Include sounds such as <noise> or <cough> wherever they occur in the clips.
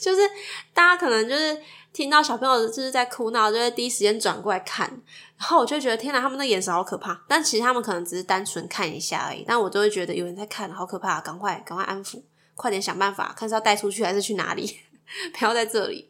就是大家可能就是听到小朋友就是在哭闹，就会第一时间转过来看，然后我就觉得天哪，他们的眼神好可怕。但其实他们可能只是单纯看一下而已，但我就会觉得有人在看，好可怕，赶快赶快安抚，快点想办法，看是要带出去还是去哪里，<laughs> 不要在这里。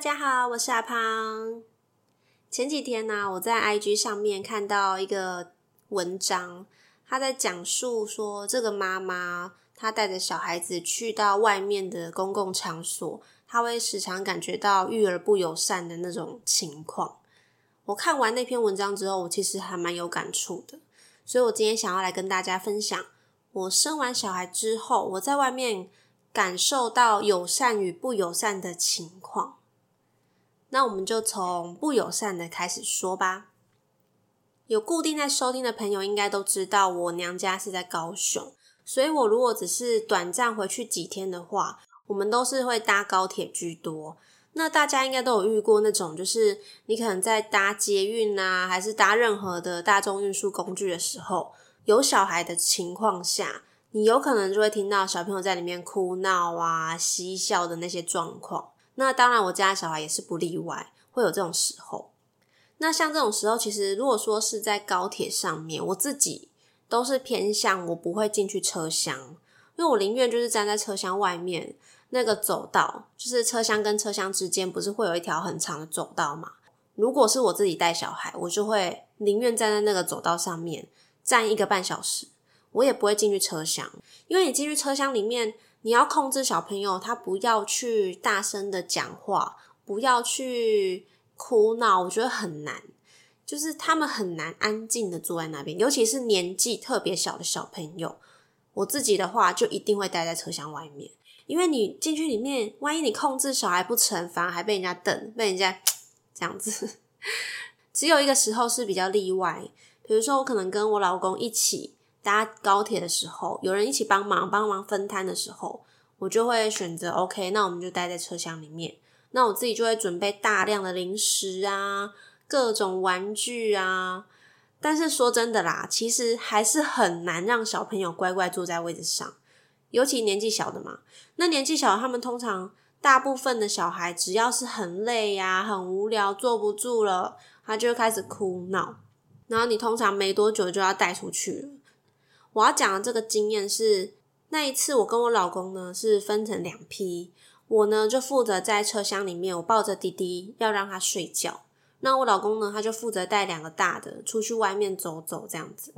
大家好，我是阿胖。前几天呢，我在 IG 上面看到一个文章，他在讲述说，这个妈妈她带着小孩子去到外面的公共场所，她会时常感觉到育儿不友善的那种情况。我看完那篇文章之后，我其实还蛮有感触的，所以我今天想要来跟大家分享，我生完小孩之后，我在外面。感受到友善与不友善的情况，那我们就从不友善的开始说吧。有固定在收听的朋友应该都知道，我娘家是在高雄，所以我如果只是短暂回去几天的话，我们都是会搭高铁居多。那大家应该都有遇过那种，就是你可能在搭捷运啊，还是搭任何的大众运输工具的时候，有小孩的情况下。你有可能就会听到小朋友在里面哭闹啊、嬉笑的那些状况。那当然，我家的小孩也是不例外，会有这种时候。那像这种时候，其实如果说是在高铁上面，我自己都是偏向我不会进去车厢，因为我宁愿就是站在车厢外面那个走道，就是车厢跟车厢之间不是会有一条很长的走道嘛？如果是我自己带小孩，我就会宁愿站在那个走道上面站一个半小时。我也不会进去车厢，因为你进去车厢里面，你要控制小朋友，他不要去大声的讲话，不要去哭闹，我觉得很难，就是他们很难安静的坐在那边，尤其是年纪特别小的小朋友。我自己的话，就一定会待在车厢外面，因为你进去里面，万一你控制小孩不成，反而还被人家瞪，被人家 <laughs> 这样子。<laughs> 只有一个时候是比较例外，比如说我可能跟我老公一起。搭高铁的时候，有人一起帮忙帮忙分摊的时候，我就会选择 OK，那我们就待在车厢里面。那我自己就会准备大量的零食啊，各种玩具啊。但是说真的啦，其实还是很难让小朋友乖乖坐在位置上，尤其年纪小的嘛。那年纪小，他们通常大部分的小孩，只要是很累呀、很无聊、坐不住了，他就开始哭闹，然后你通常没多久就要带出去了。我要讲的这个经验是，那一次我跟我老公呢是分成两批，我呢就负责在车厢里面，我抱着弟弟要让他睡觉，那我老公呢他就负责带两个大的出去外面走走这样子。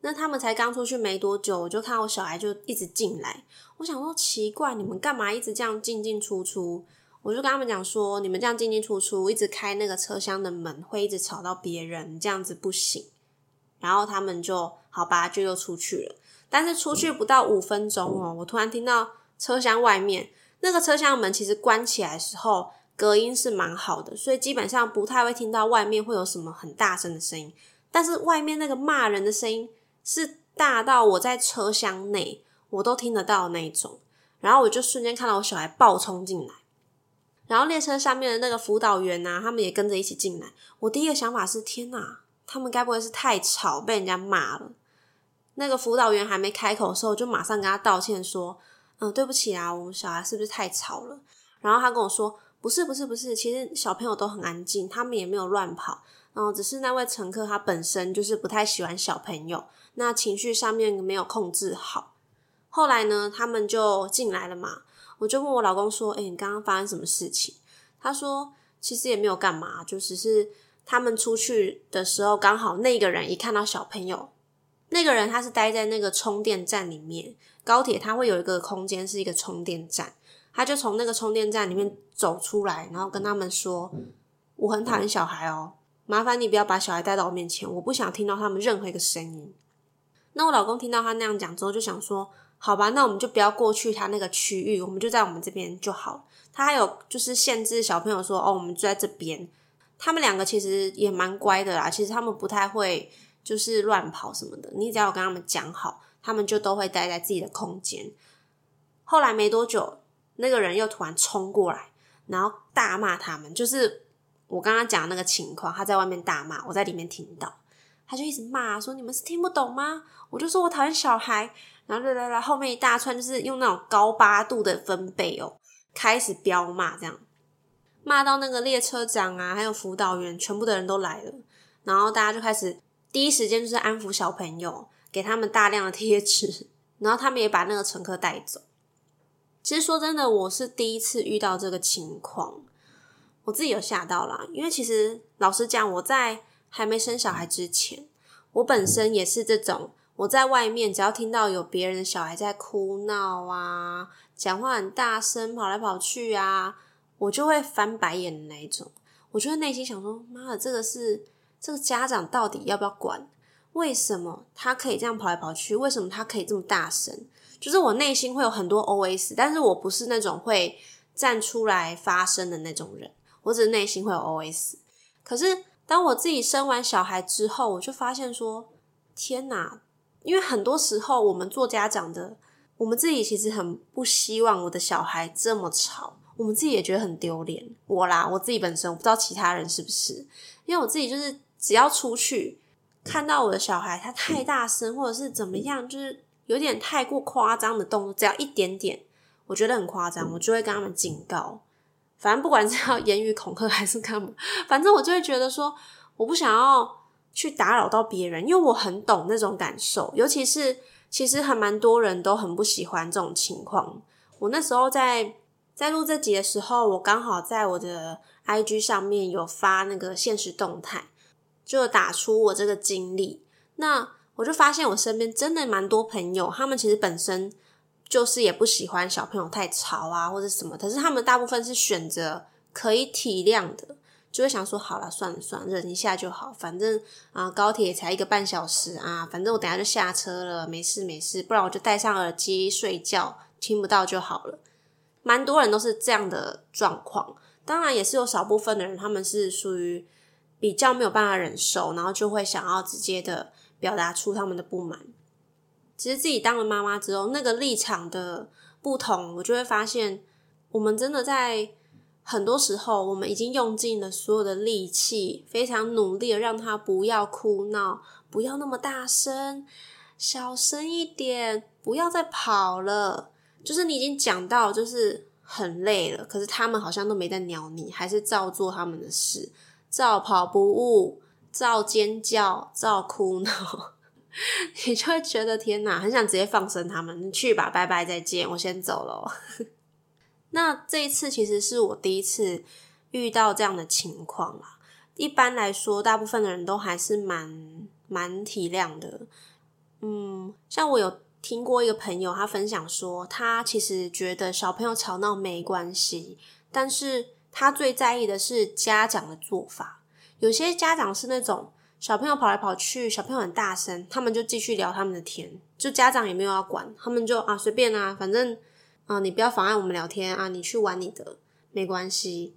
那他们才刚出去没多久，我就看我小孩就一直进来，我想说奇怪，你们干嘛一直这样进进出出？我就跟他们讲说，你们这样进进出出，一直开那个车厢的门，会一直吵到别人，这样子不行。然后他们就好吧，就又出去了。但是出去不到五分钟哦，我突然听到车厢外面那个车厢门其实关起来时候，隔音是蛮好的，所以基本上不太会听到外面会有什么很大声的声音。但是外面那个骂人的声音是大到我在车厢内我都听得到那种。然后我就瞬间看到我小孩暴冲进来，然后列车上面的那个辅导员呐，他们也跟着一起进来。我第一个想法是：天哪！他们该不会是太吵被人家骂了？那个辅导员还没开口的时候，就马上跟他道歉说：“嗯，对不起啊，我们小孩是不是太吵了？”然后他跟我说：“不是，不是，不是，其实小朋友都很安静，他们也没有乱跑，然后只是那位乘客他本身就是不太喜欢小朋友，那情绪上面没有控制好。后来呢，他们就进来了嘛，我就问我老公说：‘哎，你刚刚发生什么事情？’他说：‘其实也没有干嘛，就只是……’他们出去的时候，刚好那个人一看到小朋友，那个人他是待在那个充电站里面，高铁它会有一个空间是一个充电站，他就从那个充电站里面走出来，然后跟他们说：“我很讨厌小孩哦，麻烦你不要把小孩带到我面前，我不想听到他们任何一个声音。”那我老公听到他那样讲之后，就想说：“好吧，那我们就不要过去他那个区域，我们就在我们这边就好。”他还有就是限制小朋友说：“哦，我们就在这边。”他们两个其实也蛮乖的啦，其实他们不太会。就是乱跑什么的，你只要跟他们讲好，他们就都会待在自己的空间。后来没多久，那个人又突然冲过来，然后大骂他们。就是我刚刚讲那个情况，他在外面大骂，我在里面听到，他就一直骂说：“你们是听不懂吗？”我就说我讨厌小孩，然后来来来，后面一大串就是用那种高八度的分贝哦，开始飙骂，这样骂到那个列车长啊，还有辅导员，全部的人都来了，然后大家就开始。第一时间就是安抚小朋友，给他们大量的贴纸，然后他们也把那个乘客带走。其实说真的，我是第一次遇到这个情况，我自己有吓到啦。因为其实老实讲，我在还没生小孩之前，我本身也是这种，我在外面只要听到有别人的小孩在哭闹啊，讲话很大声，跑来跑去啊，我就会翻白眼的那一种。我就会内心想说：妈的，这个是。这个家长到底要不要管？为什么他可以这样跑来跑去？为什么他可以这么大声？就是我内心会有很多 OS，但是我不是那种会站出来发声的那种人，我只是内心会有 OS。可是当我自己生完小孩之后，我就发现说：天哪！因为很多时候我们做家长的，我们自己其实很不希望我的小孩这么吵，我们自己也觉得很丢脸。我啦，我自己本身我不知道其他人是不是，因为我自己就是。只要出去看到我的小孩，他太大声或者是怎么样，就是有点太过夸张的动作，只要一点点，我觉得很夸张，我就会跟他们警告。反正不管是要言语恐吓还是干嘛，反正我就会觉得说，我不想要去打扰到别人，因为我很懂那种感受。尤其是其实还蛮多人都很不喜欢这种情况。我那时候在在录这集的时候，我刚好在我的 IG 上面有发那个现实动态。就打出我这个经历，那我就发现我身边真的蛮多朋友，他们其实本身就是也不喜欢小朋友太吵啊，或者什么，可是他们大部分是选择可以体谅的，就会想说好了，算了算了，忍一下就好，反正啊高铁才一个半小时啊，反正我等下就下车了，没事没事，不然我就戴上耳机睡觉，听不到就好了。蛮多人都是这样的状况，当然也是有少部分的人，他们是属于。比较没有办法忍受，然后就会想要直接的表达出他们的不满。其实自己当了妈妈之后，那个立场的不同，我就会发现，我们真的在很多时候，我们已经用尽了所有的力气，非常努力的让他不要哭闹，不要那么大声，小声一点，不要再跑了。就是你已经讲到，就是很累了，可是他们好像都没在鸟你，还是照做他们的事。照跑不误，照尖叫，照哭闹，<laughs> 你就会觉得天哪，很想直接放生他们。你去吧，拜拜，再见，我先走了。<laughs> 那这一次其实是我第一次遇到这样的情况啦。一般来说，大部分的人都还是蛮蛮体谅的。嗯，像我有听过一个朋友，他分享说，他其实觉得小朋友吵闹没关系，但是。他最在意的是家长的做法。有些家长是那种小朋友跑来跑去，小朋友很大声，他们就继续聊他们的天，就家长也没有要管，他们就啊随便啊，反正啊你不要妨碍我们聊天啊，你去玩你的，没关系。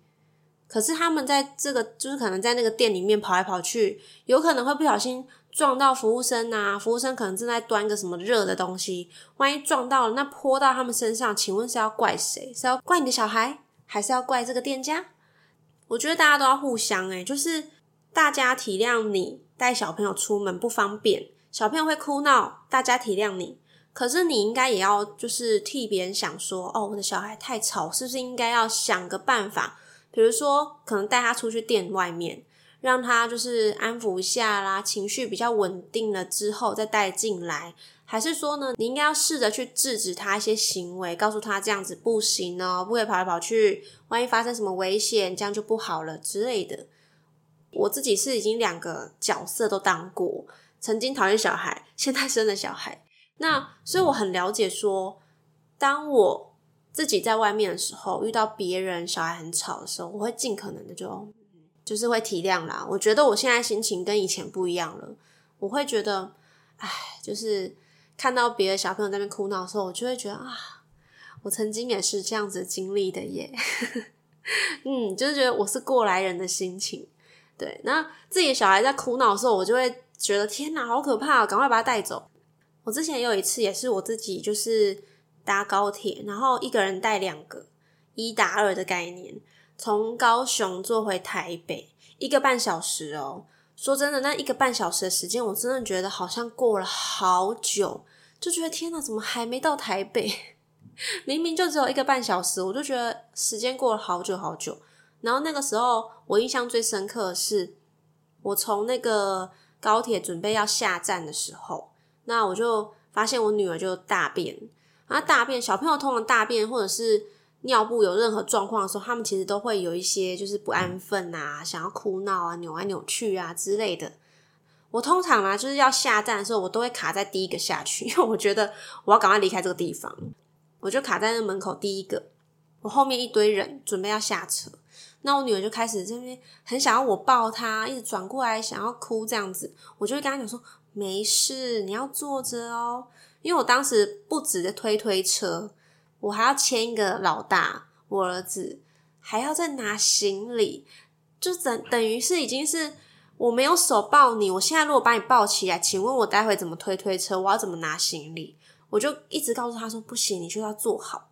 可是他们在这个就是可能在那个店里面跑来跑去，有可能会不小心撞到服务生啊，服务生可能正在端个什么热的东西，万一撞到了，那泼到他们身上，请问是要怪谁？是要怪你的小孩？还是要怪这个店家？我觉得大家都要互相诶，就是大家体谅你带小朋友出门不方便，小朋友会哭闹，大家体谅你。可是你应该也要就是替别人想说，哦，我的小孩太吵，是不是应该要想个办法？比如说，可能带他出去店外面，让他就是安抚一下啦，情绪比较稳定了之后再带进来。还是说呢，你应该要试着去制止他一些行为，告诉他这样子不行哦，不可以跑来跑去，万一发生什么危险，这样就不好了之类的。我自己是已经两个角色都当过，曾经讨厌小孩，现在生了小孩。那所以我很了解说，当我自己在外面的时候，遇到别人小孩很吵的时候，我会尽可能的就就是会体谅啦。我觉得我现在心情跟以前不一样了，我会觉得，哎，就是看到别的小朋友在那边哭闹的时候，我就会觉得啊，我曾经也是这样子经历的耶。<laughs> 嗯，就是觉得我是过来人的心情。对，那自己小孩在哭闹的时候，我就会觉得天哪，好可怕，赶快把他带走。我之前有一次，也是我自己，就是。搭高铁，然后一个人带两个，一打二的概念，从高雄坐回台北，一个半小时哦。说真的，那一个半小时的时间，我真的觉得好像过了好久，就觉得天哪，怎么还没到台北？<laughs> 明明就只有一个半小时，我就觉得时间过了好久好久。然后那个时候，我印象最深刻的是，我从那个高铁准备要下站的时候，那我就发现我女儿就大便。啊，大便小朋友通常大便或者是尿布有任何状况的时候，他们其实都会有一些就是不安分啊，想要哭闹啊、扭来扭去啊之类的。我通常啊就是要下站的时候，我都会卡在第一个下去，因为我觉得我要赶快离开这个地方，我就卡在那门口第一个。我后面一堆人准备要下车，那我女儿就开始这边很想要我抱她，一直转过来想要哭这样子，我就会跟她讲说：“没事，你要坐着哦。”因为我当时不止的推推车，我还要牵一个老大，我儿子还要再拿行李，就等等于是已经是我没有手抱你。我现在如果把你抱起来，请问我待会怎么推推车？我要怎么拿行李？我就一直告诉他说不行，你就要坐好。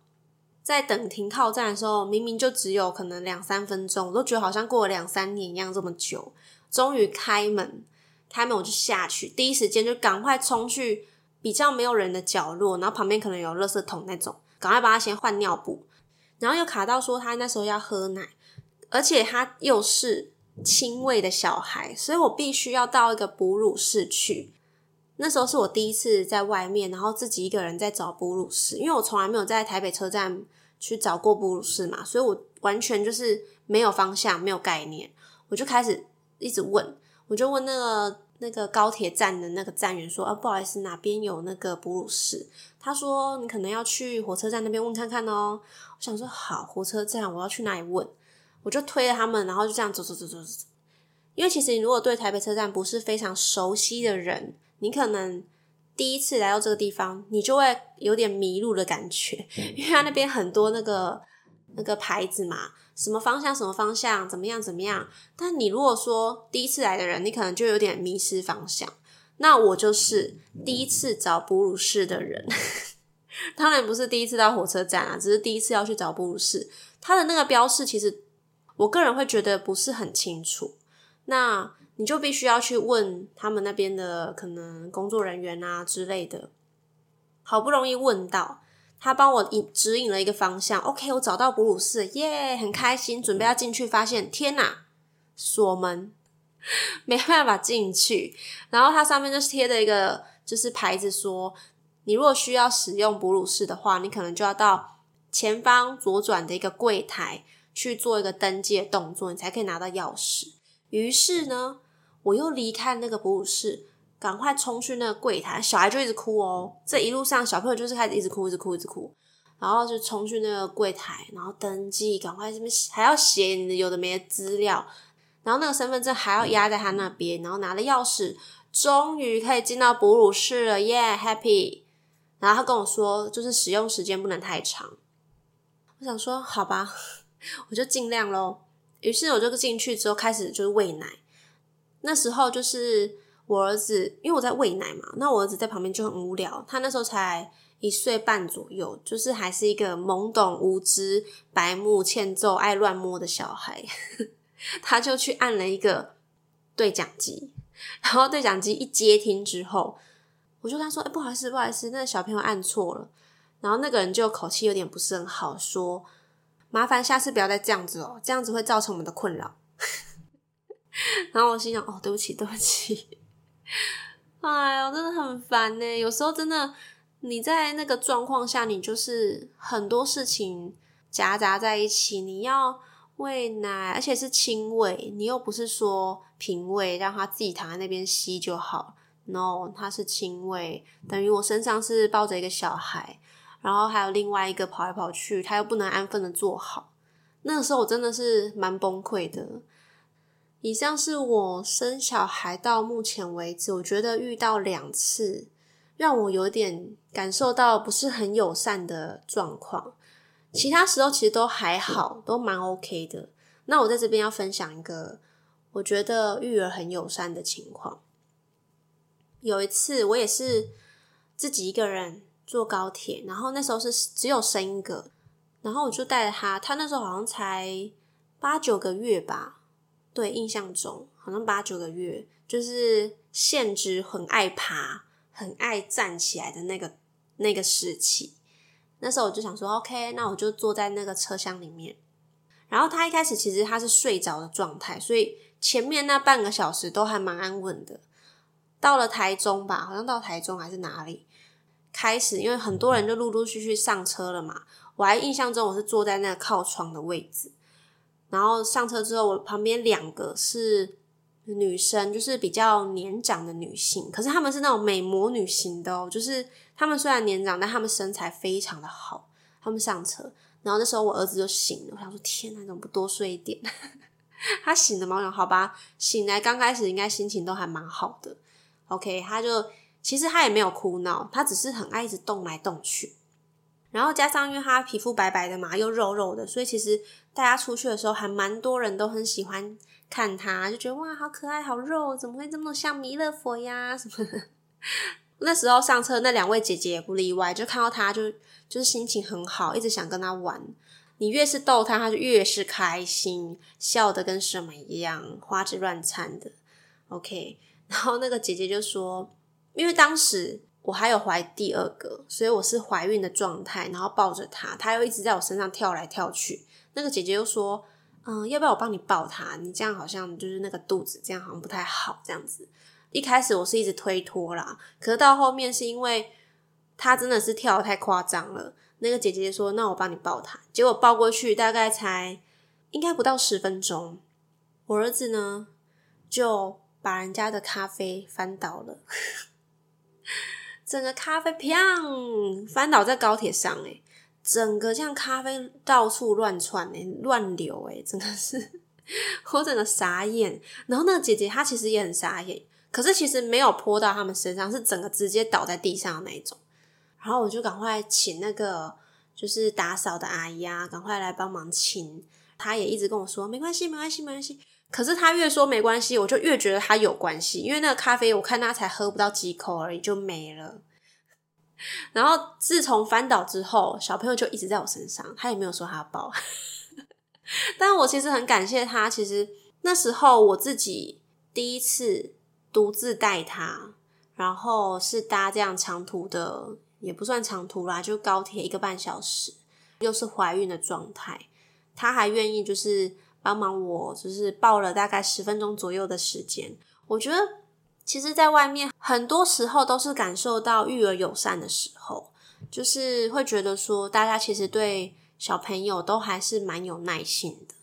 在等停靠站的时候，明明就只有可能两三分钟，我都觉得好像过了两三年一样这么久。终于开门，开门我就下去，第一时间就赶快冲去。比较没有人的角落，然后旁边可能有垃圾桶那种，赶快帮他先换尿布，然后又卡到说他那时候要喝奶，而且他又是亲喂的小孩，所以我必须要到一个哺乳室去。那时候是我第一次在外面，然后自己一个人在找哺乳室，因为我从来没有在台北车站去找过哺乳室嘛，所以我完全就是没有方向，没有概念，我就开始一直问，我就问那个。那个高铁站的那个站员说：“啊，不好意思，哪边有那个哺乳室？”他说：“你可能要去火车站那边问看看哦。”我想说：“好，火车站我要去哪里问？”我就推了他们，然后就这样走走走走走。因为其实你如果对台北车站不是非常熟悉的人，你可能第一次来到这个地方，你就会有点迷路的感觉，因为他那边很多那个那个牌子嘛。什么方向？什么方向？怎么样？怎么样？但你如果说第一次来的人，你可能就有点迷失方向。那我就是第一次找哺乳室的人，<laughs> 当然不是第一次到火车站啊，只是第一次要去找哺乳室。它的那个标示，其实我个人会觉得不是很清楚。那你就必须要去问他们那边的可能工作人员啊之类的。好不容易问到。他帮我引指引了一个方向，OK，我找到哺乳室，耶，很开心，准备要进去，发现天哪，锁门，<laughs> 没办法进去。然后它上面就是贴的一个就是牌子，说你如果需要使用哺乳室的话，你可能就要到前方左转的一个柜台去做一个登记的动作，你才可以拿到钥匙。于是呢，我又离开那个哺乳室。赶快冲去那个柜台，小孩就一直哭哦。这一路上，小朋友就是开始一直哭，一直哭，一直哭。然后就冲去那个柜台，然后登记，赶快这边还要写你的有的没的资料。然后那个身份证还要压在他那边，然后拿了钥匙，终于可以进到哺乳室了，耶，happy。然后他跟我说，就是使用时间不能太长。我想说，好吧，<laughs> 我就尽量咯。于是我就进去之后开始就是喂奶。那时候就是。我儿子，因为我在喂奶嘛，那我儿子在旁边就很无聊。他那时候才一岁半左右，就是还是一个懵懂无知、白目欠揍、爱乱摸的小孩。<laughs> 他就去按了一个对讲机，然后对讲机一接听之后，我就跟他说：“哎，不好意思，不好意思，那个小朋友按错了。”然后那个人就口气有点不是很好，说：“麻烦下次不要再这样子哦，这样子会造成我们的困扰。” <laughs> 然后我心想：“哦，对不起，对不起。” <laughs> 哎呦，真的很烦呢。有时候真的，你在那个状况下，你就是很多事情夹杂在一起。你要喂奶，而且是亲喂，你又不是说平喂，让他自己躺在那边吸就好。，no，他是亲喂，等于我身上是抱着一个小孩，然后还有另外一个跑来跑去，他又不能安分的坐好，那个时候我真的是蛮崩溃的。以上是我生小孩到目前为止，我觉得遇到两次让我有点感受到不是很友善的状况，其他时候其实都还好，都蛮 OK 的。那我在这边要分享一个我觉得育儿很友善的情况。有一次我也是自己一个人坐高铁，然后那时候是只有生一个，然后我就带着他，他那时候好像才八九个月吧。对，印象中好像八九个月，就是限制很爱爬、很爱站起来的那个那个时期。那时候我就想说，OK，那我就坐在那个车厢里面。然后他一开始其实他是睡着的状态，所以前面那半个小时都还蛮安稳的。到了台中吧，好像到台中还是哪里，开始因为很多人就陆陆续续上车了嘛。我还印象中我是坐在那个靠窗的位置。然后上车之后，我旁边两个是女生，就是比较年长的女性，可是她们是那种美魔女型的哦，就是她们虽然年长，但她们身材非常的好。她们上车，然后那时候我儿子就醒了，我想说天哪，怎么不多睡一点？<laughs> 他醒了吗？我想好吧，醒来刚开始应该心情都还蛮好的。OK，他就其实他也没有哭闹，他只是很爱一直动来动去。然后加上因为他皮肤白白的嘛，又肉肉的，所以其实大家出去的时候还蛮多人都很喜欢看他，就觉得哇，好可爱，好肉，怎么会这么像弥勒佛呀？什么？<laughs> 那时候上车那两位姐姐也不例外，就看到他就就是心情很好，一直想跟他玩。你越是逗他，他就越是开心，笑的跟什么一样，花枝乱颤的。OK，然后那个姐姐就说，因为当时。我还有怀第二个，所以我是怀孕的状态，然后抱着他，他又一直在我身上跳来跳去。那个姐姐又说：“嗯，要不要我帮你抱他？你这样好像就是那个肚子，这样好像不太好。”这样子，一开始我是一直推脱啦，可是到后面是因为他真的是跳的太夸张了。那个姐姐说：“那我帮你抱他。”结果抱过去大概才应该不到十分钟，我儿子呢就把人家的咖啡翻倒了。整个咖啡砰翻倒在高铁上，诶整个像咖啡到处乱窜，诶乱流，诶真的是 <laughs> 我整个傻眼。然后那个姐姐她其实也很傻眼，可是其实没有泼到他们身上，是整个直接倒在地上的那一种。然后我就赶快请那个就是打扫的阿姨啊，赶快来帮忙清。她也一直跟我说没关系，没关系，没关系。可是他越说没关系，我就越觉得他有关系，因为那个咖啡我看他才喝不到几口而已就没了。然后自从翻倒之后，小朋友就一直在我身上，他也没有说他抱。<laughs> 但我其实很感谢他，其实那时候我自己第一次独自带他，然后是搭这样长途的，也不算长途啦，就高铁一个半小时，又是怀孕的状态，他还愿意就是。帮忙我就是抱了大概十分钟左右的时间，我觉得其实，在外面很多时候都是感受到育儿友善的时候，就是会觉得说，大家其实对小朋友都还是蛮有耐心的，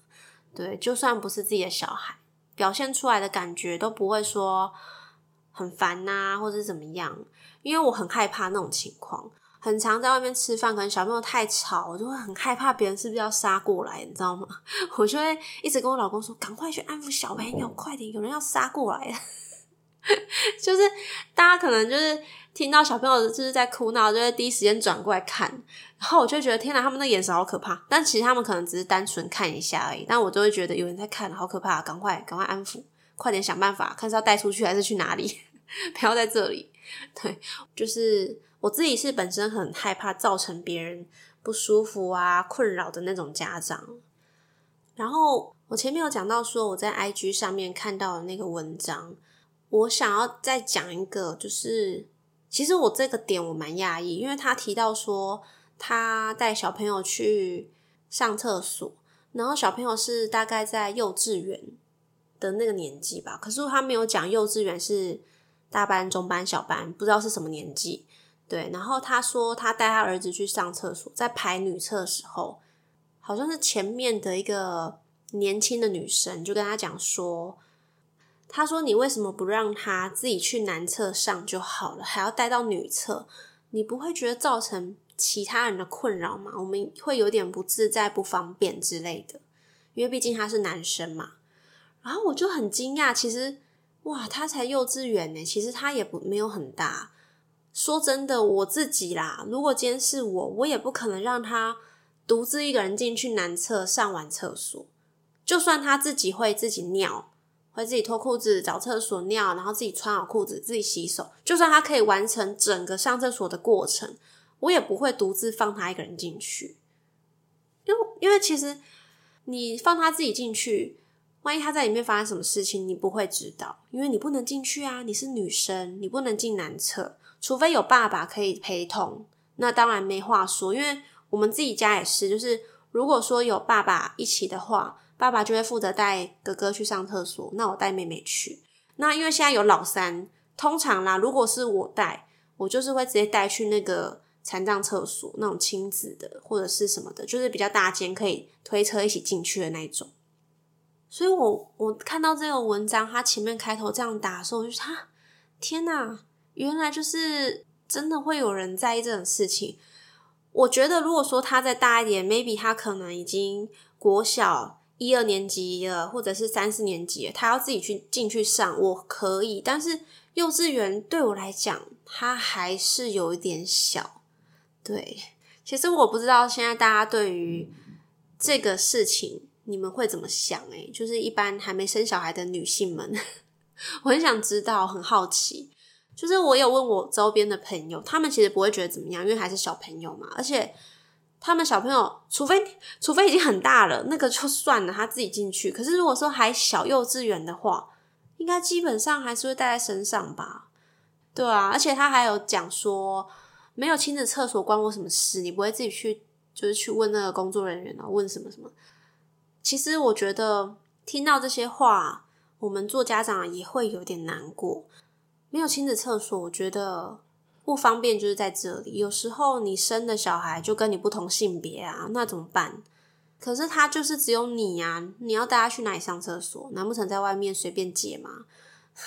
对，就算不是自己的小孩，表现出来的感觉都不会说很烦呐，或者怎么样，因为我很害怕那种情况。很常在外面吃饭，可能小朋友太吵，我就会很害怕别人是不是要杀过来，你知道吗？<laughs> 我就会一直跟我老公说：“赶快去安抚小朋友，快点，有人要杀过来了。<laughs> ”就是大家可能就是听到小朋友就是在哭闹，就会第一时间转过来看，然后我就觉得天哪，他们的眼神好可怕。但其实他们可能只是单纯看一下而已，但我都会觉得有人在看，好可怕！赶快赶快安抚，快点想办法，看是要带出去还是去哪里，<laughs> 不要在这里。对，就是。我自己是本身很害怕造成别人不舒服啊、困扰的那种家长。然后我前面有讲到说我在 IG 上面看到的那个文章，我想要再讲一个，就是其实我这个点我蛮讶异，因为他提到说他带小朋友去上厕所，然后小朋友是大概在幼稚园的那个年纪吧，可是他没有讲幼稚园是大班、中班、小班，不知道是什么年纪。对，然后他说他带他儿子去上厕所，在排女厕的时候，好像是前面的一个年轻的女生就跟他讲说，他说：“你为什么不让他自己去男厕上就好了，还要带到女厕？你不会觉得造成其他人的困扰吗？我们会有点不自在、不方便之类的，因为毕竟他是男生嘛。”然后我就很惊讶，其实哇，他才幼稚园呢，其实他也不没有很大。说真的，我自己啦，如果今天是我，我也不可能让他独自一个人进去男厕上完厕所，就算他自己会自己尿。会自己脱裤子找厕所尿，然后自己穿好裤子自己洗手。就算他可以完成整个上厕所的过程，我也不会独自放他一个人进去。因为因为其实你放他自己进去，万一他在里面发生什么事情，你不会知道，因为你不能进去啊，你是女生，你不能进男厕，除非有爸爸可以陪同。那当然没话说，因为我们自己家也是，就是如果说有爸爸一起的话。爸爸就会负责带哥哥去上厕所，那我带妹妹去。那因为现在有老三，通常啦，如果是我带，我就是会直接带去那个残障厕所，那种亲子的或者是什么的，就是比较大间可以推车一起进去的那种。所以我我看到这个文章，他前面开头这样打的时候，我就他天哪，原来就是真的会有人在意这种事情。我觉得如果说他再大一点，maybe 他可能已经国小。一二年级了，或者是三四年级，他要自己去进去上，我可以。但是幼稚园对我来讲，他还是有一点小。对，其实我不知道现在大家对于这个事情，你们会怎么想？诶就是一般还没生小孩的女性们，<laughs> 我很想知道，很好奇。就是我有问我周边的朋友，他们其实不会觉得怎么样，因为还是小朋友嘛，而且。他们小朋友，除非除非已经很大了，那个就算了，他自己进去。可是如果说还小幼稚园的话，应该基本上还是会带在身上吧？对啊，而且他还有讲说，没有亲子厕所关我什么事？你不会自己去，就是去问那个工作人员啊，问什么什么？其实我觉得听到这些话，我们做家长也会有点难过。没有亲子厕所，我觉得。不方便就是在这里，有时候你生的小孩就跟你不同性别啊，那怎么办？可是他就是只有你呀，你要带他去哪里上厕所？难不成在外面随便解吗？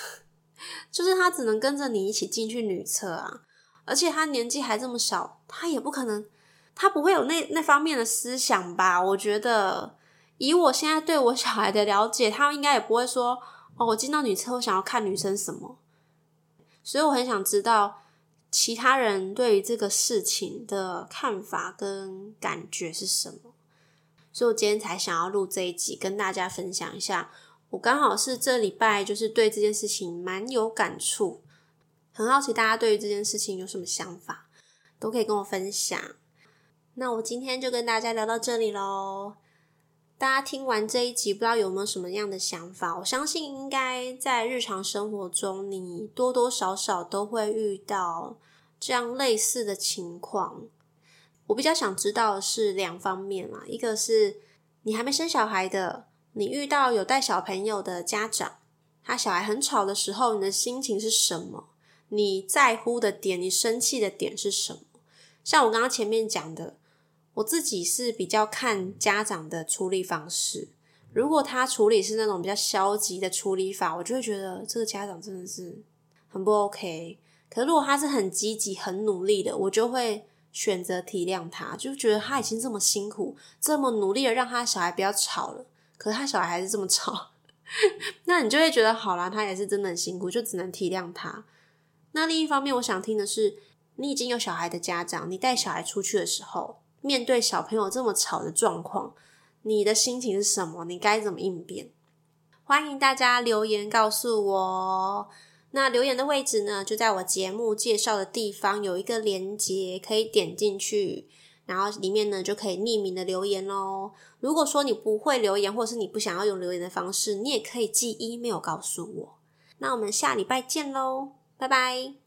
<laughs> 就是他只能跟着你一起进去女厕啊，而且他年纪还这么小，他也不可能，他不会有那那方面的思想吧？我觉得以我现在对我小孩的了解，他应该也不会说哦，我进到女厕，我想要看女生什么，所以我很想知道。其他人对于这个事情的看法跟感觉是什么？所以我今天才想要录这一集，跟大家分享一下。我刚好是这礼拜就是对这件事情蛮有感触，很好奇大家对于这件事情有什么想法，都可以跟我分享。那我今天就跟大家聊到这里喽。大家听完这一集，不知道有没有什么样的想法？我相信应该在日常生活中，你多多少少都会遇到这样类似的情况。我比较想知道的是两方面啦，一个是你还没生小孩的，你遇到有带小朋友的家长，他小孩很吵的时候，你的心情是什么？你在乎的点，你生气的点是什么？像我刚刚前面讲的。我自己是比较看家长的处理方式，如果他处理是那种比较消极的处理法，我就会觉得这个家长真的是很不 OK。可是如果他是很积极、很努力的，我就会选择体谅他，就觉得他已经这么辛苦、这么努力的让他小孩不要吵了，可是他小孩还是这么吵，<laughs> 那你就会觉得好啦，他也是真的很辛苦，就只能体谅他。那另一方面，我想听的是，你已经有小孩的家长，你带小孩出去的时候。面对小朋友这么吵的状况，你的心情是什么？你该怎么应变？欢迎大家留言告诉我。那留言的位置呢，就在我节目介绍的地方有一个连接，可以点进去，然后里面呢就可以匿名的留言哦。如果说你不会留言，或是你不想要用留言的方式，你也可以寄 email 告诉我。那我们下礼拜见喽，拜拜。